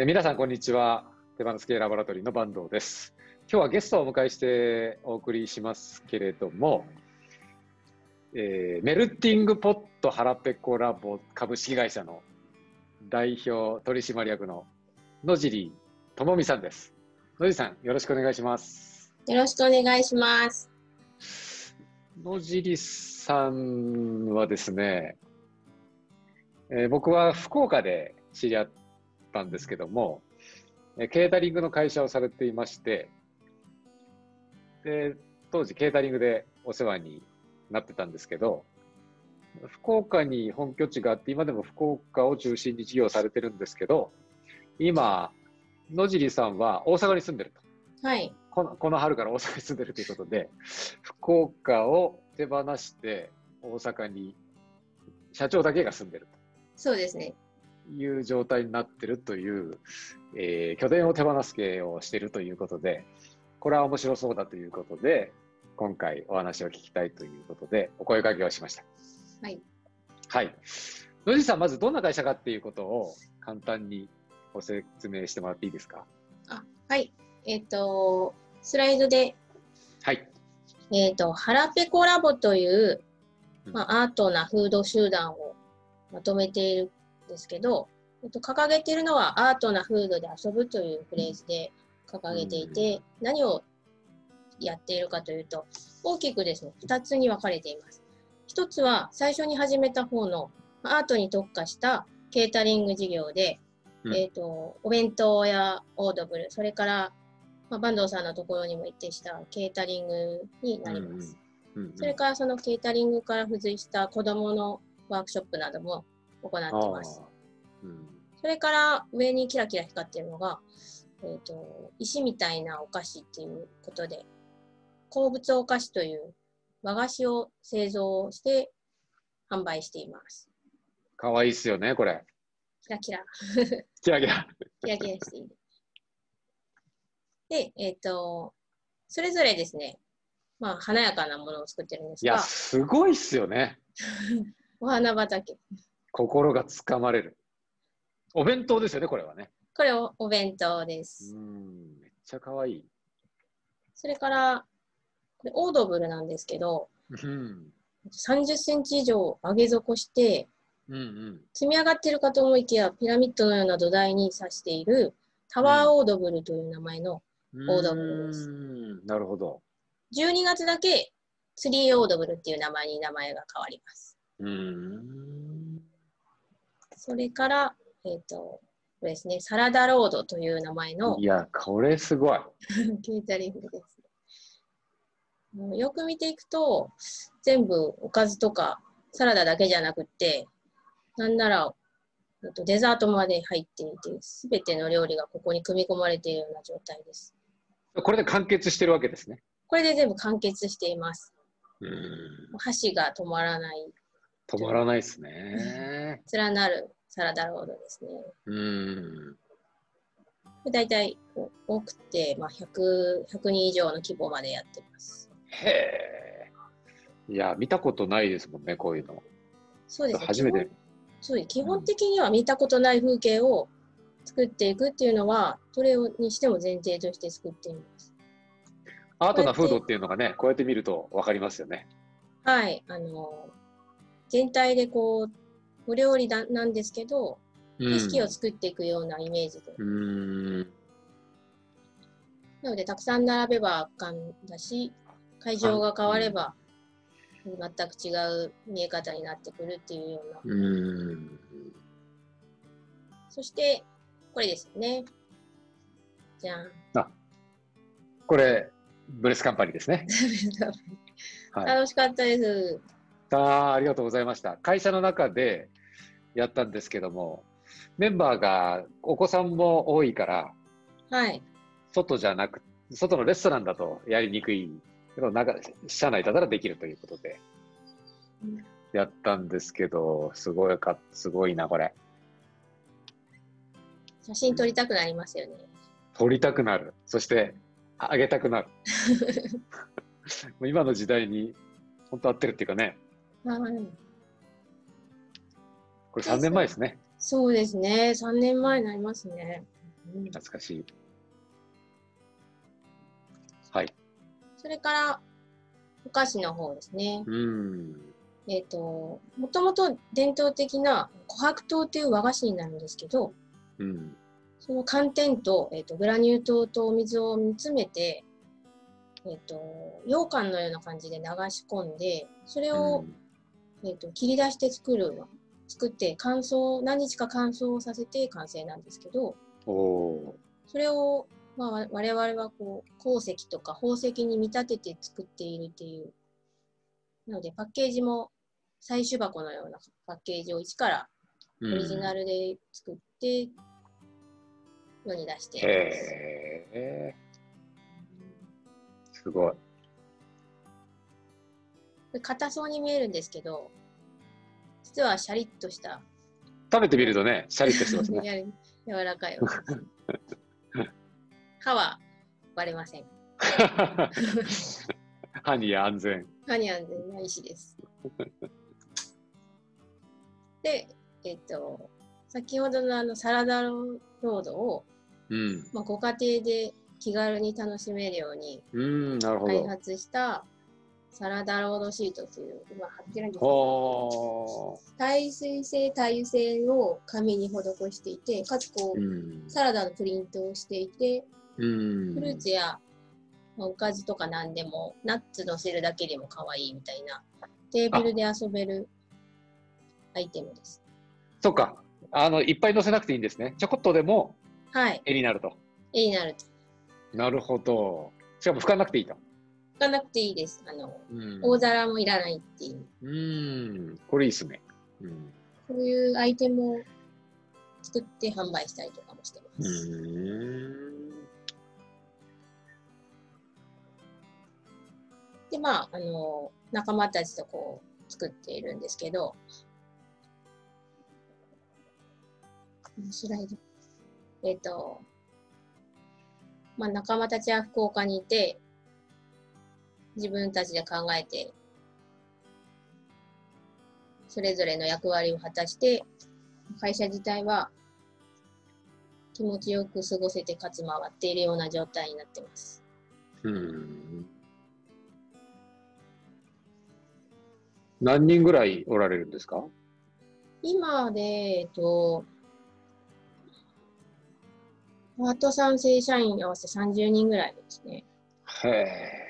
え皆さん、こんにちは。手放す系ラボラトリーの坂東です。今日はゲストをお迎えしてお送りしますけれども、えーメルティングポットハラペコラボ株式会社の代表取締役の野尻智美さんです。野尻さん、よろしくお願いします。よろしくお願いします。野尻さんはですね、えー僕は福岡で知り合ったんですけども、えーケータリングの会社をされていまして、で当時ケータリングでお世話になってたんですけど、福岡に本拠地があって、今でも福岡を中心に事業をされてるんですけど、今、野尻さんは大阪に住んでると。はい。このこの春から大阪に住んでるということで、福岡を手放して大阪に社長だけが住んでるそうですね。という状態になってるという、えー拠点を手放す系をしているということで、これは面白そうだということで、今回お話を聞きたいということで、お声掛けをしました。はい。はい。野地さん、まずどんな会社かっていうことを簡単にご説明してもらっていいですか？あ、はい。えっ、と、スライドで、はい。えっ、と、ハラペコラボという、うんまあ、アートなフード集団をまとめているんですけど、えっと、掲げているのはアートなフードで遊ぶというフレーズで掲げていて、何をやっているかというと、大きくですね、2つに分かれています。1つは最初に始めた方のまあアートに特化したケータリング事業で、うんえっ、と、お弁当やオードブル、それから、まあ、坂東さんのところにも一定したケータリングになります。うんうんそれからそのケータリングから付随した子どものワークショップなども行ってます。うんそれから上にキラキラ光っているのが、えー、と石みたいなお菓子っていうことで、鉱物お菓子という和菓子を製造して販売しています。かわいいっすよね、これ。キラキラ、キラキラ。キラキラしている。で、えっ、と、それぞれですね、まあ、華やかなものを作ってるんですいや、が、すごいっすよね。お花畑。心がつかまれる。お弁当ですよね、これはね。これおお弁当でうす。ん、めっちゃかわいい。それから、これオードブルなんですけど、うん、30センチ以上上げ底して、うん、うん。積み上がっているかと思いきや、ピラミッドのような土台に刺しているタワーオードブルという名前の、オードブルですうんなるほど。12月だけツリーオードブルっていう名前に名前が変わります。うん。それから、えっ、と、これですね、サラダロードという名前のいや、これすごい。ケータリングです。よく見ていくと、全部おかずとかサラダだけじゃなくって、なんなら、えっとデザートまで入っていて、すべての料理がここに組み込まれているような状態です。これで完結してるわけですね。これで全部完結しています。うん。箸が止まらない、止まらないですね。連なるサラダロードですね。うん。だいたい多くて、まあ、100, 100人以上の規模までやってます。へえ。いや、見たことないですもんね、こういうの。そうですね。初めて。そう基本的には見たことない風景を作っていくっていうのは、どれにしても前提として作っています。アートなフードっていうのがね、こうやって見るとわかりますよね。はい、あの、全体でこう、お料理だなんですけど、うん景色を作っていくようなイメージで。うん。なので、たくさん並べば圧巻だし、会場が変われば、全く違う見え方になってくるっていうような。うん。そして、これですね。じゃん。これ、ブレスカンパニーですね。はい。楽しかったです。あーありがとうございました。会社の中でやったんですけども、メンバーがお子さんも多いから、はい。外じゃなく、外のレストランだとやりにくいけど、中、社内だったらできるということでうん、やったんですけど、すごいか、すごいな、これ。写真撮りたくなりますよね。撮りたくなる。そして、あげたくなる。も う今の時代に本当合ってるっていうかね、はい。これ3年前ですね。そうですね。3年前になりますね。うん懐かしい。はい。それから、お菓子の方ですね。うん。えっ、と、もともと伝統的な琥珀糖という和菓子になるんですけど、うん。その寒天と,、えー、とグラニュー糖とお水を煮詰めて、えっ、と、羊羹のような感じで流し込んで、それを、えっ、と、切り出して作る、作って乾燥、何日か乾燥させて完成なんですけど、それを、まあ、わ我々はこう鉱石とか宝石に見立てて作っているっていう。なので、パッケージも採取箱のようなパッケージを一からー。オリジナルで作って、世に出して。ます。へえ。すごい。硬そうに見えるんですけど、実はシャリッとした、食べてみるとね、シャリッとしてますね。や柔らかい歯 は割れません。歯に安全。歯に安全な石です。で、えっと、先ほどのあのサラダロードを、うん。まあ、ご家庭で気軽に楽しめるように開ど。発したサラダロードシートという、今貼ってるんですけど、お耐水性、耐油性を紙に施していて、かつこう、うん。サラダのプリントをしていて、うん。フルーツや、まあおかずとか何でも、ナッツ乗せるだけでも可愛いみたいな、テーブルで遊べるアイテムです。そっか。あの、いっぱい乗せなくていいんですね。ちょこっとでもはい、絵になると。絵になると。なるほど。しかも拭かなくていいと。拭かなくていいです。あの、うん大皿もいらないっていう、うん。これいいっすね。うん。そういうアイテムを作って販売したりとかもしてます。うん。で、まあ、あの、仲間たちとこう、作っているんですけど、スライド。えっ、と、まあ、仲間たちは福岡にいて、自分たちで考えて、それぞれの役割を果たして、会社自体は気持ちよく過ごせて、かつ回っているような状態になってます。うん。何人ぐらいおられるんですか？今で、えっと、パートさん正社員合わせ30人ぐらいですね。へえ。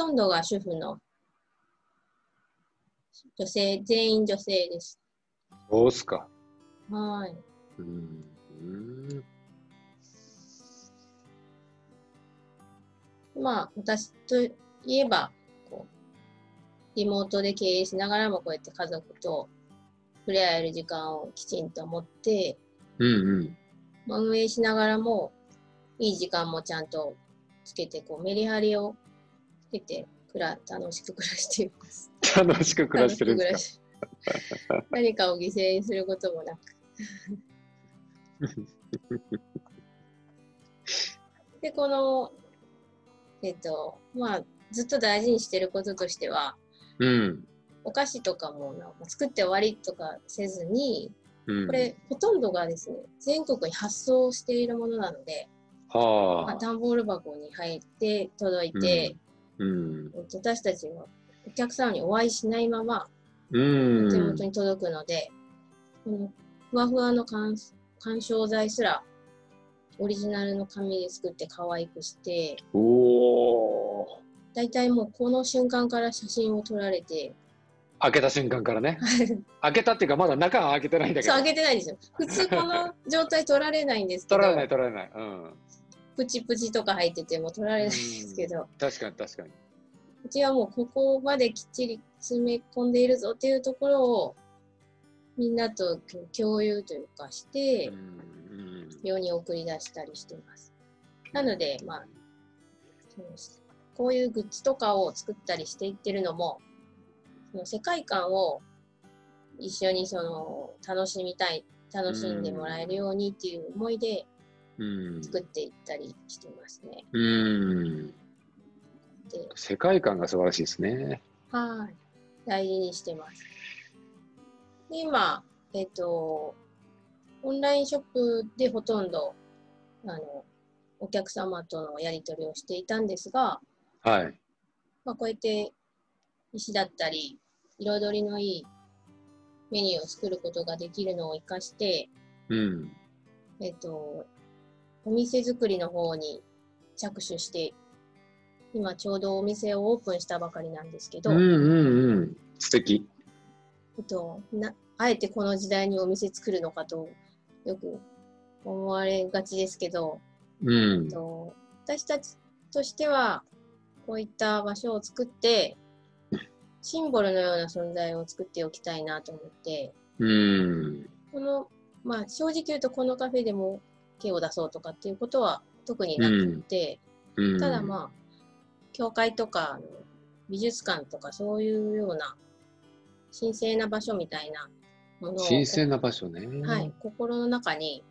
ほとんどが主婦の女性、全員女性です。そうっすか。はい。うん。うんまあ、私といえば、こう、リモートで経営しながらもこうやって家族と触れ合える時間をきちんと持って、うんうん。まあ運営しながらも、いい時間もちゃんとつけて、こう、メリハリをつけて、くら楽しく暮らしています。楽しく暮らしてるんです楽しく暮らし何かを犠牲にすることもなく。で、この、えっと、まあ、ずっと大事にしてることとしては、かうん。お菓子とかもなんか作って終わりとかせずに、うん。これ、ほとんどがですね、全国に発送しているものなので、はあ段ボール箱に入って届いて、うん。えっと私たちはお客様にお会いしないままうん。手元に届くので、このふわふわの干干渉剤すらオリジナルの紙で作って可愛くして、おお。だいたいもうこの瞬間から写真を撮られて、開けた瞬間からね。開けたっていうか、まだ中は開けてないんだけど。そう、開けてないんですよ。普通この状態撮られないんですけど、取られない、取られない。うん。プチプチとか入ってても撮られないんですけど、確かに、確かに。うちはもうここまできっちり詰め込んでいるぞっていうところをみんなと共有というかして、うん。世に送り出したりしています。なので、まあ、こういうグッズとかを作ったりしていってるのも、その世界観を一緒にその楽しみたい、楽しんでもらえるようにっていう思いでうん。作っていったりしてますね。うん。で、世界観が素晴らしいですね。はい。大事にしてます。で、今、えっ、と、オオンラインショップでほとんどあのお客様とのやり取りをしていたんですが、はい。まあ、こうやって石だったり彩りのいいメニューを作ることができるのを活かして、うん。えっと、お店作りの方に着手して、今ちょうどお店をオープンしたばかりなんですけど、うんうんうん。素敵。えっと、なあえてこの時代にお店作るのかとよく思われがちですけど、うんえっ。と、私たちとしてはこういった場所を作ってシンボルのような存在を作っておきたいなと思ってうん。この、まあ、正直言うとこのカフェでも手を出そうとかっていうことは特になくて、うん。ただまあ教会とか美術館とかそういうような神聖な場所みたいなものを神聖な場所ね。はい、心の中に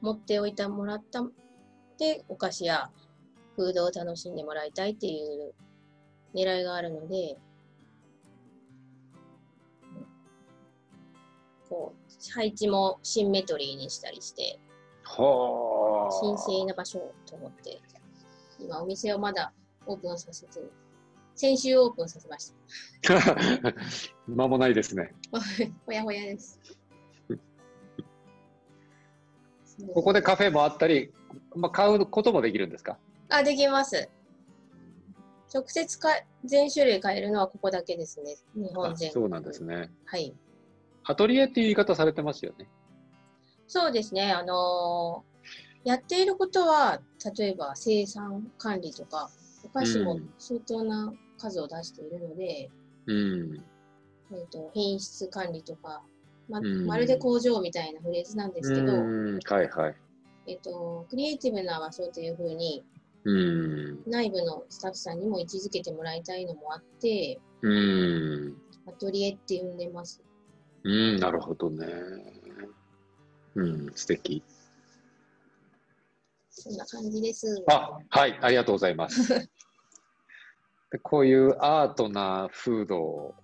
持っておいてもらったでお菓子やフードを楽しんでもらいたいっていう狙いがあるのでこう配置もシンメトリーにしたりしてはあ。神聖な場所と思って今お店をまだオープンさせて先週オープンさせました 間もないですね。ほやほやです ここでカフェもあったり、まあ、買うこともできるんですか？あ、できます。直接か全種類買えるのはここだけですね。日本全そうなんですね。はい。アトリエっていう言い方されてますよね。そうですね。あのーやっていることは、例えば生産管理とか、お菓子もうん相当な数を出しているので、うん。えー、と品質管理とか、まうんまるで工場みたいなフレーズなんですけど、うんはいはい。えっと、クリエイティブな場所というふうにうん。内部のスタッフさんにも位置づけてもらいたいのもあって、うん。アトリエって呼んでます。うん、なるほどね。うん、素敵。そんな感じです。あ、はい、ありがとうございます。でこういうアートなフードを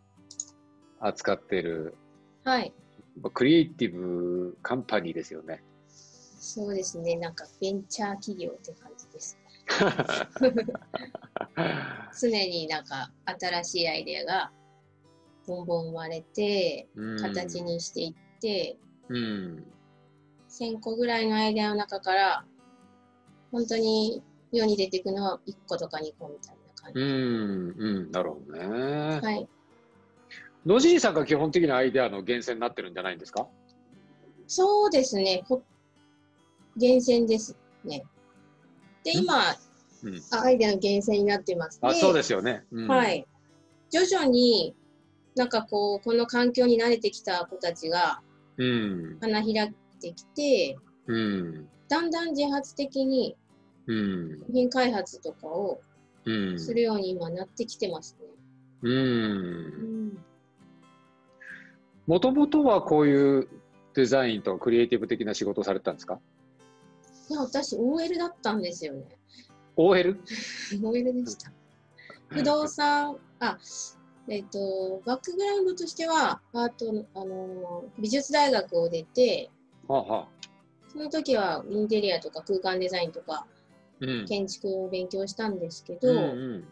扱ってる、はい。クリエイティブカンパニーですよね。そうですね。なんかベンチャー企業って感じです。常になんか新しいアイデアがボンボン生まれて、うん形にしていって、うん。1000個ぐらいのアイデアの中から、本当に世に出ていくのは1個とか2個みたいな感じ。うん、うん、なるほどね。はい。野尻さんが基本的なアイデアの源泉になってるんじゃないんですか？そうですね。ほ厳選ですね。で、ん？今、うんあアイデアの厳選になってます。あ、そうですよね。うんは。い。徐々になんかこう、この環境に慣れてきた子たちがうん。花開いてきて、うん。だんだん自発的にうん。商品開発とかをうん。するように今なってきてますね。う。うんん。もともとはこういうデザインとクリエイティブ的な仕事をされてたんですか？いや、私 OL だったんですよね。?OL? OL でした。不動産、あ、えっ、と、バックグラウンドとしては、アートの、あのー、美術大学を出て、はあはあ。その時はインテリアとか空間デザインとかうん。建築を勉強したんですけど、うんうん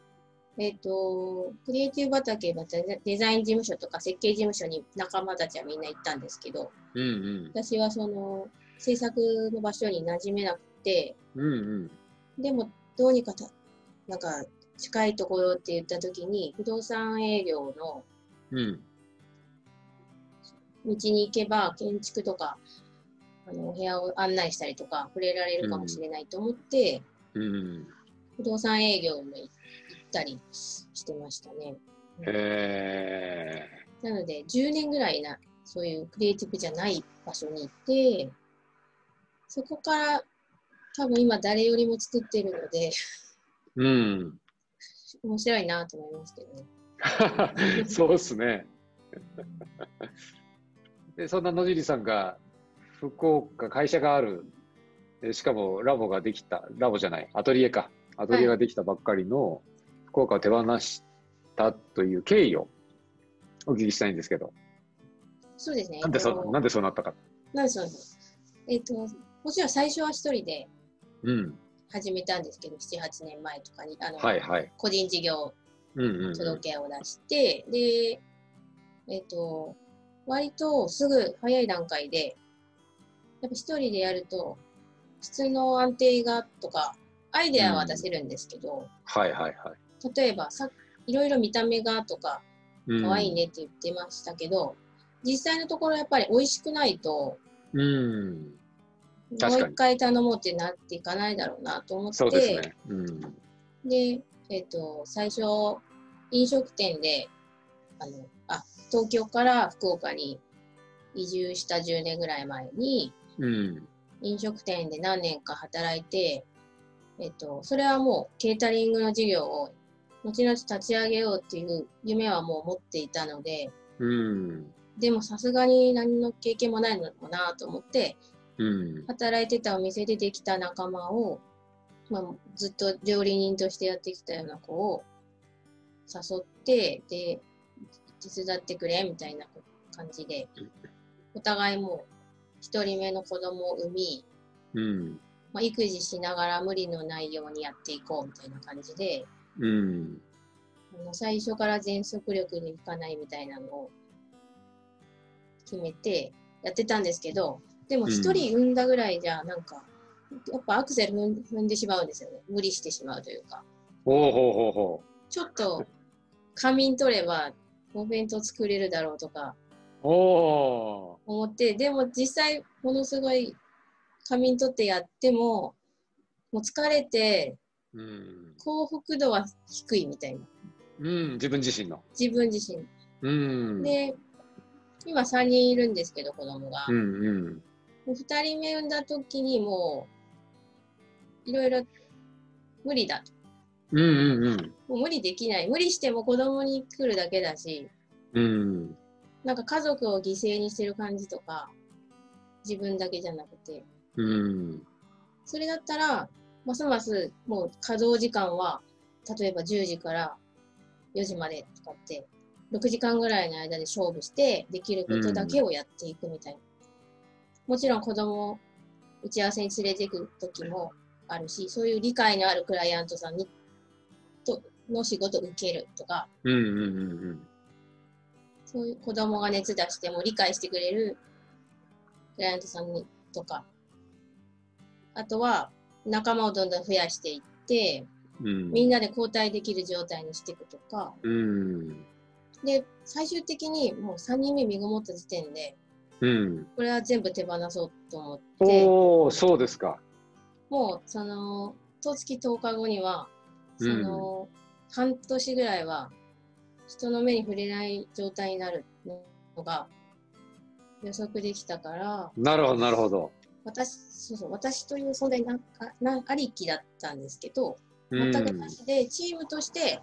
えっ、と、クリエイティブ畑、またデザイン事務所とか設計事務所に仲間たちはみんな行ったんですけど、うん私はその制作の場所に馴染めなくて、うんうんでもどうにかた、なんか近いところって言った時に、不動産営業のうん道に行けば建築とか、あのお部屋を案内したりとか触れられるかもしれないと思って、うん不動産営業に行ったりしてましたね。へなので、10年ぐらいな、そういうクリエイティブじゃない場所に行って、そこから多分今誰よりも作ってるので、ーうん面白いなと思いますけどね。そうですね。でそんな野尻さんが福岡会社があるでしかもラボができたラボじゃないアトリエかアトリエができたばっかりの福岡を手放したという経緯をお聞きしたいんですけどそうですね。なんでそえっとなんでそうなったか。なんでそうえっ、と、もちろん最初は一人でうん。始めたんですけど、7、8年前とかに、あの、はいはい。個人事業うんうんうん。届けを出して、で、えっ、と、割とすぐ早い段階で、やっぱ一人でやると、質の安定がとか、アイデアは出せるんですけど、はいはいはい。例えばさ、いろいろ見た目がとか、うん可愛い。ねって言ってましたけど、実際のところやっぱり美味しくないと、うん。もう一回頼もうってなっていかないだろうなと思って、そうですね。うん。で、えっ、と、最初、飲食店で、あの、あ、東京から福岡に移住した10年ぐらい前に、うん。飲食店で何年か働いて、えっ、と、それはもうケータリングの事業を後々立ち上げようっていう夢はもう持っていたので、うん。でもさすがに何の経験もないのもなと思って、うん。働いてたお店でできた仲間を、まあ、ずっと料理人としてやってきたような子を誘って、で、手伝ってくれみたいな感じで、お互いもう一人目の子供を産み、うん。まあ、育児しながら無理のないようにやっていこうみたいな感じで、うん。最初から全速力でいかないみたいなのを決めてやってたんですけど、でも一人産んだぐらいじゃ、なんか、やっぱアクセル踏んでしまうんですよね。無理してしまうというか。ほうほうほうほちょっと仮眠取ればお弁当作れるだろうとか思って、でも実際ものすごい仮眠取ってやっても、もう疲れてー。うん。幸福度は低いみたいな。うん。自分自身の。自分自身。うん。で、今3人いるんですけど、子供が。うんうん。もう2人目産んだ時にもう、いろいろ無理だと。うんうんうん。もう無理できない。無理しても子供に来るだけだし、うん。なんか家族を犠牲にしてる感じとか、自分だけじゃなくて、うん。それだったら、ますますもう稼働時間は、例えば10時から4時までとかって、6時間ぐらいの間で勝負して、できることだけをやっていくみたいな。もちろん子供を打ち合わせに連れていく時もあるし、そういう理解のあるクライアントさんにとの仕事を受けるとか、うんうんうんうん。そういう子供が熱出しても理解してくれるクライアントさんにとか、あとは仲間をどんどん増やしていって、うん。みんなで交代できる状態にしていくとか、うん。で、最終的にもう3人目身ごもった時点で、うん。これは全部手放そうと思って、おお、そうですか。もうその、十月10日後には、その、半年ぐらいは人の目に触れない状態になるのが予測できたから、なるほど、なるほど。私、そうそう、私という存在なあなありきだったんですけど、うん全くなしで、チームとして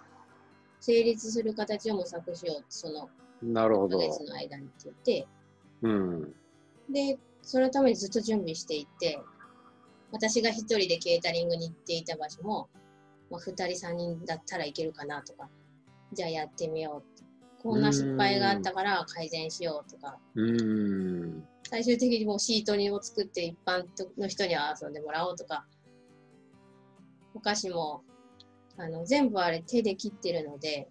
成立する形を模索しよう、その1ヶなるほど。月の間にって言って、うん。で、そのためにずっと準備していて、私が一人でケータリングに行っていた場所も、まあ、2人3人だったらいけるかなとか、じゃあやってみよう。こんな失敗があったから改善しようとか、うん。最終的にもうシートにを作って一般の人には遊んでもらおうとか、お菓子もあの全部あれ手で切ってるので、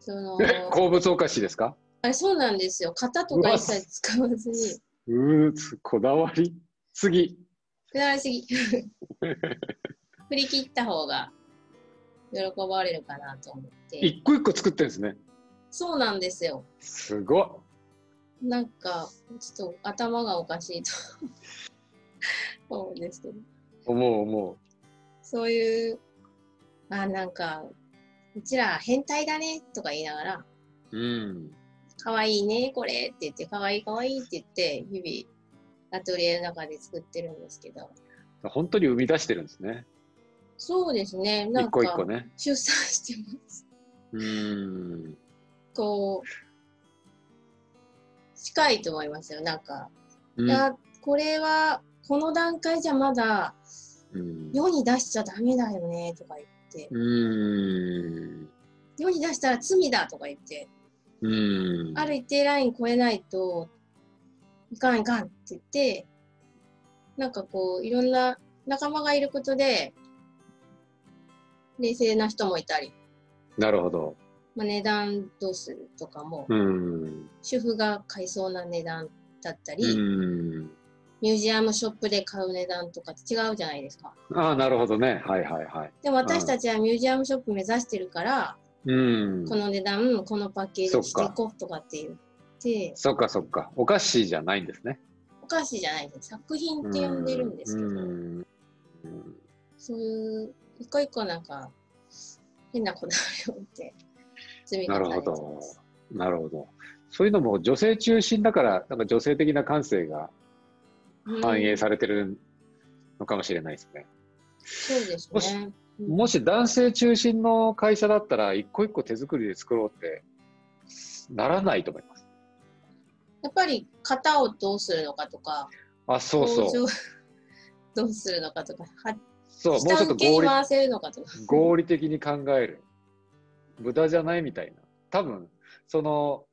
その、鉱物お菓子ですか？あれそうなんですよ。型とか一切使わずに、うこだわりすぎ。くだらりすぎ。振り切った方が喜ばれるかなと思って。一個一個作ってるんですね。そうなんですよ。すごっ。なんか、ちょっと頭がおかしいと 思うんですけど。思う思そういう、あ、なんか、うちら変態だねとか言いながら、う。うん。かわいいね、これって言って、かわいいかわいいって言って、日々、アトリエの中で作ってるんですけど。本当に生み出してるんですね。そうですね、な一んか、個一個ね。出産してます。うん。こう、近いと思いますよ。なんか、うんいや、これは、この段階じゃまだうん。世に出しちゃダメだよねとか言って、うん。世に出したら罪だとか言って、うん。ある一定ライン超えないといかんいかんって言って、なんかこう、いろんな仲間がいることで、冷静な人もいたり、なるほど。まあ、値段どうするとかも、うん。主婦が買いそうな値段だったうり、ん。ミュージアムショップで買う値段とか違うじゃないですか。ああ、なるほどね。はいはいはい。でも私たちはミュージアムショップ目指してるから、うん。この値段、このパッケージにしていこうとかって言って、そっかそっか。お菓子じゃないんですね。お菓子じゃないです。作品って呼んでるんですけど、うんうんそういう一個一個なんか変なこだわりを持って積みなるほどす。。なるほど。そういうのも女性中心だから、なんか女性的な感性が反映されてるのかもしれないですね。そうですもしね。うんもし男性中心の会社だったら、一個一個手作りで作ろうってならないと思います。やっぱり型をどうするのかとか、あ、そうそう。工場 どうするのかとか、はそう、もうちょ下っと合理。合理的に考える。無駄じゃないみたいな。多分、その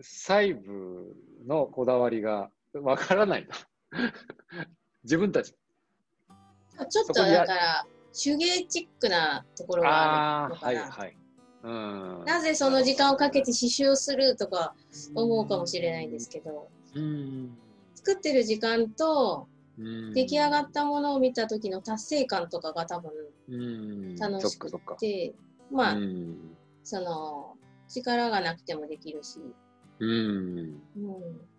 細部のこだわりがわからないな。自分たち。ちょっとだから手芸チックなところがあるのかはいな。はい。うん。なぜその時間をかけて刺繍をするとか思うかもしれないんですけど、うん。作ってる時間とうん出来上がったものを見た時の達成感とかが多分うん。楽しく。て、まあ、うん。その力がなくてもできるし、うん。うん、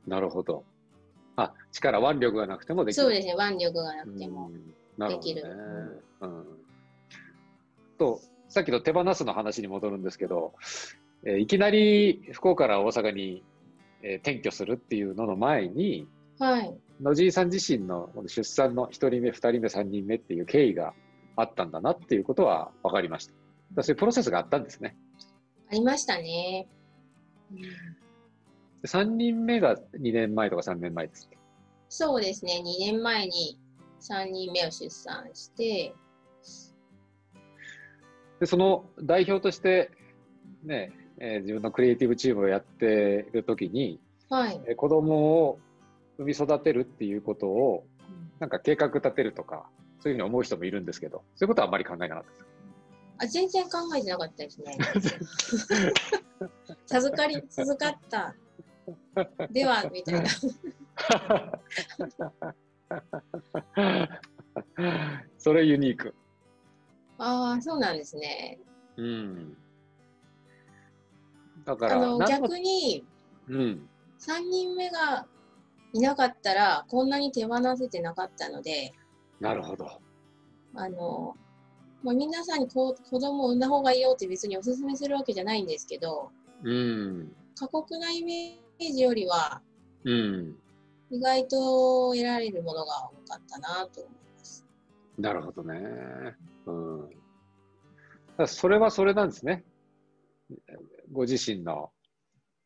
なるほど。あ、力、腕力がなくてもできる。そうですね、腕力がなくても。できるうん。と、さっきの手放すの話に戻るんですけど、えーいきなり福岡から大阪に、えー転居するっていうのの前に、はい。野尻さん自身の出産の1人目、2人目、3人目っていう経緯があったんだなっていうことは分かりました。そういうプロセスがあったんですね。ありましたね。うんで3人目が2年前とか3年前です。そうですね、2年前に3人目を出産して、で、その代表として、ね、えー自分のクリエイティブチームをやっているときに、はい。えー子供を産み育てるっていうことを、なんか計画立てるとか、そういうふうに思う人もいるんですけど、そういうことはあんまり考えなかったです。あ全然考えてなかったですね。授かり、授かった。では、みたいな。それユニーク。ああ、そうなんですね。うん。だから、あの、逆に、うん。3人目がいなかったら、こんなに手放せてなかったので、なるほど。あの、まあ、皆さんにこう子供を産んだ方がいいよって別にお勧めするわけじゃないんですけど、うん。過酷なイメージよりは、うん。意外と得られるものが多かったなと思います。なるほどね。うん。それはそれなんですね。ご自身の、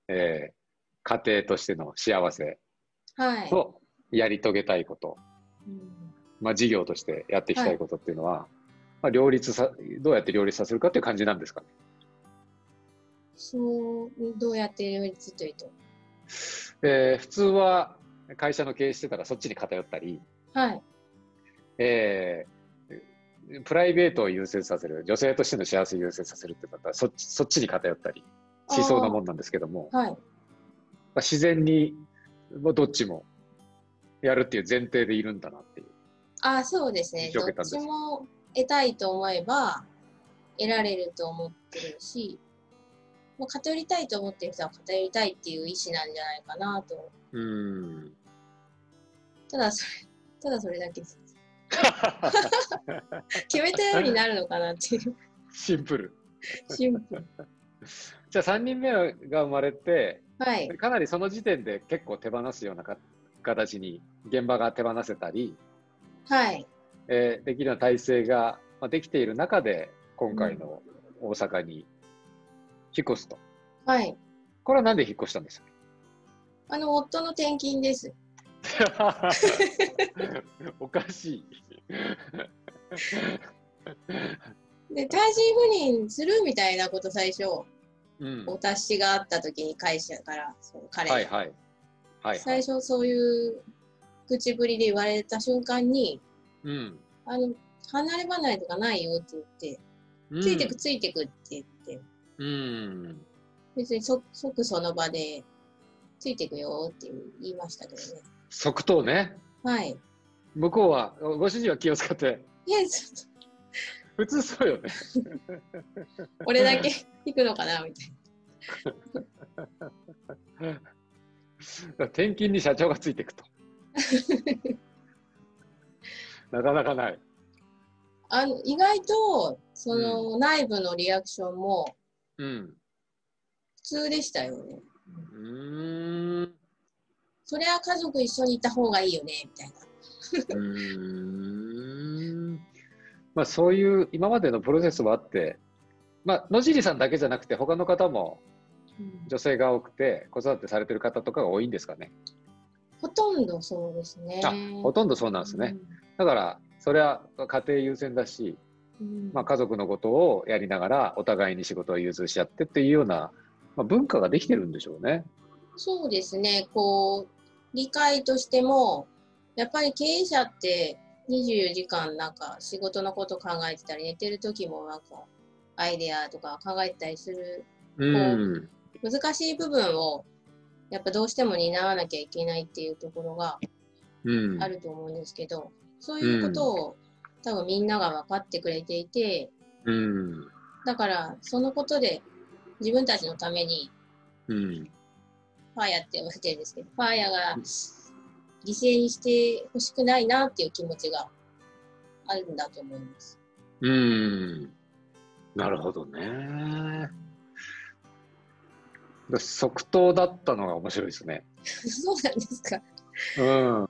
えー家庭としての幸せはい。とやり遂げたいこと、うんまあ、事業としてやっていきたいことっていうのは、まあ、両立さ、どうやって両立させるかっていう感じなんですかね。そう、どうやって両立というと？えー普通は会社の経営してたらそっちに偏ったり、はい。えープライベートを優先させる、女性としての幸せを優先させるってなったらそっちそっちに偏ったりしそうなもんなんですけども、はい。まあ、自然にまあどっちもやるっていう前提でいるんだなっていう。あそうですね。どっちも得たいと思えば得られると思ってるし、もう偏りたいと思ってる人は偏りたいっていう意思なんじゃないかなと。うん。ただそれ、ただそれだけです。決めたようになるのかなっていう。シンプル。シンプル。じゃあ3人目が生まれて、はい。かなりその時点で結構手放すようなか形に現場が手放せたり、はい。えーできるような体制が、まあ、できている中で今回の大阪に引っ越すと。はい。これはなんで引っ越したんです？あの、夫の転勤です。か おかしい。で、単身赴任するみたいなこと最初、うん、お達しがあった時に会社から、その彼に、はいはい。はい、はい。最初そういう口ぶりで言われた瞬間に、うん。あの、離れ離れとかないよって言って、うんついてくついてくって言って、うん。別にそ即その場で、ついてくよって言いましたけどね。即答ね。はい。向こうは、ご主人は気を使って、いや、ちょっ普通そうよね。と、俺だけ行くのかなみたい転勤に社長がついていくと。なかなかない。な。あの、意外と、その、内部のリアクションもうん。普通でしたよね。うーん。それは家族一緒にいた方がいいよね、みたいな。うーんまあそういう今までのプロセスもあって、まあ、野尻さんだけじゃなくて他の方も女性が多くて子育てされてる方とかが多いんですかね。ほとんどそうですね。あほとんどそうなんですね。だからそれは家庭優先だし、うん。まあ、家族のことをやりながらお互いに仕事を融通し合ってっていうような、まあ、文化ができてるんでしょうね。そうですね。こう、理解としても、やっぱり経営者って24時間なんか仕事のこと考えてたり、寝てる時もなんかアイデアとか考えてたりするうん。難しい部分をやっぱどうしても担わなきゃいけないっていうところがうんあ。ると思うんですけど、そういうことを多分みんなが分かってくれていて、うん。だからそのことで自分たちのためにうん。ファーヤって呼ばれてるんですけど、ファーヤが犠牲にしてほしくないなっていう気持ちがあるんだと思います。うん。なるほどね。だ即答だったのが面白いですね。そうなんですか。うん。